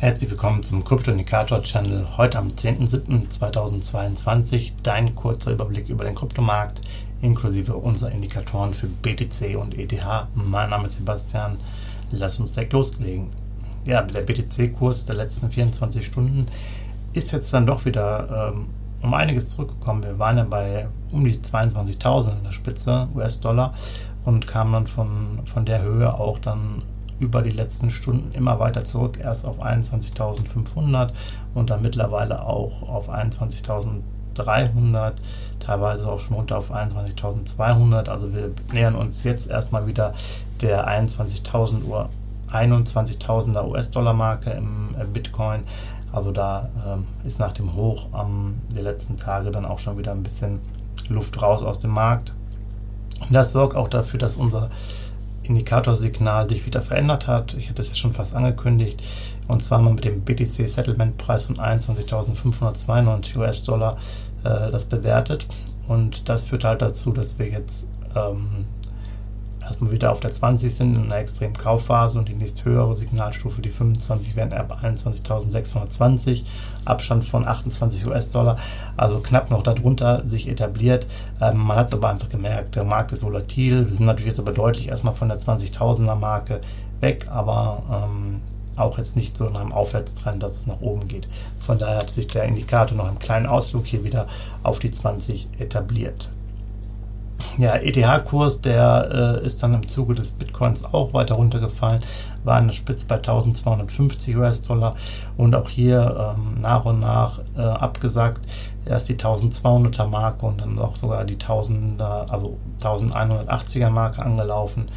Herzlich willkommen zum Krypto-Indikator Channel. Heute am 10.07.2022 dein kurzer Überblick über den Kryptomarkt inklusive unserer Indikatoren für BTC und ETH. Mein Name ist Sebastian. Lass uns direkt loslegen. Ja, der BTC-Kurs der letzten 24 Stunden ist jetzt dann doch wieder ähm, um einiges zurückgekommen. Wir waren ja bei um die 22.000 in der Spitze US-Dollar und kamen dann von, von der Höhe auch dann über die letzten Stunden immer weiter zurück, erst auf 21.500 und dann mittlerweile auch auf 21.300, teilweise auch schon runter auf 21.200. Also wir nähern uns jetzt erstmal wieder der 21.000 Uhr 21.000er US-Dollar-Marke im Bitcoin. Also da ähm, ist nach dem Hoch ähm, der letzten Tage dann auch schon wieder ein bisschen Luft raus aus dem Markt. Und das sorgt auch dafür, dass unser Indikatorsignal sich wieder verändert hat. Ich hatte es ja schon fast angekündigt. Und zwar mal mit dem BTC Settlement Preis von 21.592 US-Dollar äh, das bewertet. Und das führt halt dazu, dass wir jetzt ähm, erstmal wieder auf der 20 sind in einer extremen Kaufphase und die nächst höhere Signalstufe, die 25, wären ab 21.620, Abstand von 28 US-Dollar, also knapp noch darunter sich etabliert. Ähm, man hat es aber einfach gemerkt, der Markt ist volatil. Wir sind natürlich jetzt aber deutlich erstmal von der 20.000er Marke weg, aber ähm, auch jetzt nicht so in einem Aufwärtstrend, dass es nach oben geht. Von daher hat sich der Indikator noch im kleinen Ausflug hier wieder auf die 20 etabliert. Ja, ETH-Kurs, der äh, ist dann im Zuge des Bitcoins auch weiter runtergefallen, war eine Spitze bei 1250 US-Dollar und auch hier ähm, nach und nach äh, abgesagt. Erst die 1200er Marke und dann auch sogar die 1000er, also 1180er Marke angelaufen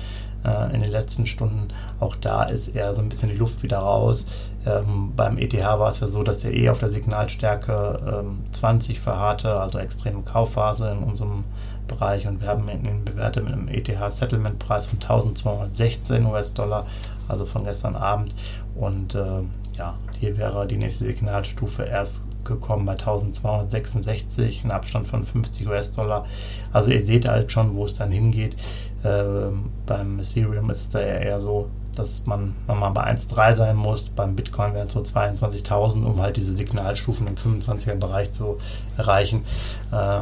äh, in den letzten Stunden. Auch da ist eher so ein bisschen die Luft wieder raus. Ähm, beim ETH war es ja so, dass er eh auf der Signalstärke ähm, 20 verharrte, also extreme Kaufphase in unserem Bereich und wir haben ihn bewertet mit einem ETH-Settlement-Preis von 1216 US-Dollar, also von gestern Abend. Und äh, ja, hier wäre die nächste Signalstufe erst gekommen bei 1266, ein Abstand von 50 US-Dollar. Also ihr seht halt schon, wo es dann hingeht. Äh, beim Ethereum ist es da eher so, dass man nochmal bei 1,3 sein muss. Beim Bitcoin wären es so 22.000, um halt diese Signalstufen im 25er Bereich zu erreichen. Äh,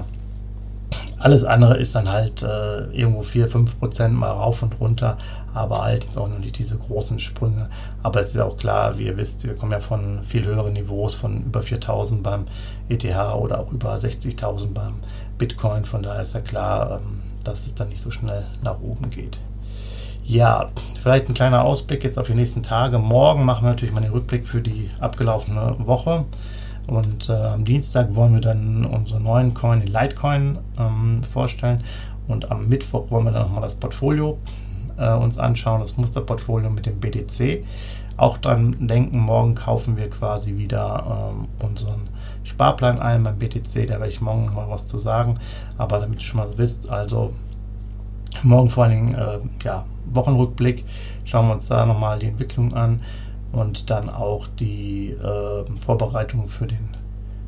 alles andere ist dann halt äh, irgendwo 4, 5 Prozent mal rauf und runter, aber halt jetzt auch noch nicht diese großen Sprünge. Aber es ist auch klar, wie ihr wisst, wir kommen ja von viel höheren Niveaus, von über 4000 beim ETH oder auch über 60.000 beim Bitcoin. Von daher ist ja klar, ähm, dass es dann nicht so schnell nach oben geht. Ja, vielleicht ein kleiner Ausblick jetzt auf die nächsten Tage. Morgen machen wir natürlich mal den Rückblick für die abgelaufene Woche. Und äh, am Dienstag wollen wir dann unsere neuen Coin, den Litecoin, ähm, vorstellen. Und am Mittwoch wollen wir dann nochmal das Portfolio äh, uns anschauen, das Musterportfolio mit dem BTC. Auch dann denken, morgen kaufen wir quasi wieder ähm, unseren Sparplan ein beim BTC. Da werde ich morgen mal was zu sagen. Aber damit ihr schon mal wisst, also morgen vor allen Dingen äh, ja, Wochenrückblick, schauen wir uns da nochmal die Entwicklung an und dann auch die äh, Vorbereitung für den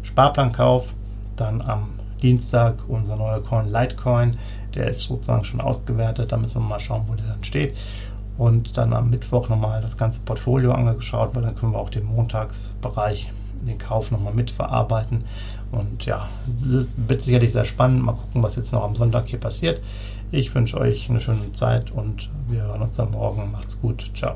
Sparplankauf. Dann am Dienstag unser neuer Coin Litecoin, der ist sozusagen schon ausgewertet, da müssen wir mal schauen, wo der dann steht. Und dann am Mittwoch nochmal das ganze Portfolio angeschaut, weil dann können wir auch den Montagsbereich, den Kauf nochmal mitverarbeiten. Und ja, es wird sicherlich sehr spannend. Mal gucken, was jetzt noch am Sonntag hier passiert. Ich wünsche euch eine schöne Zeit und wir hören uns am Morgen. Macht's gut. Ciao.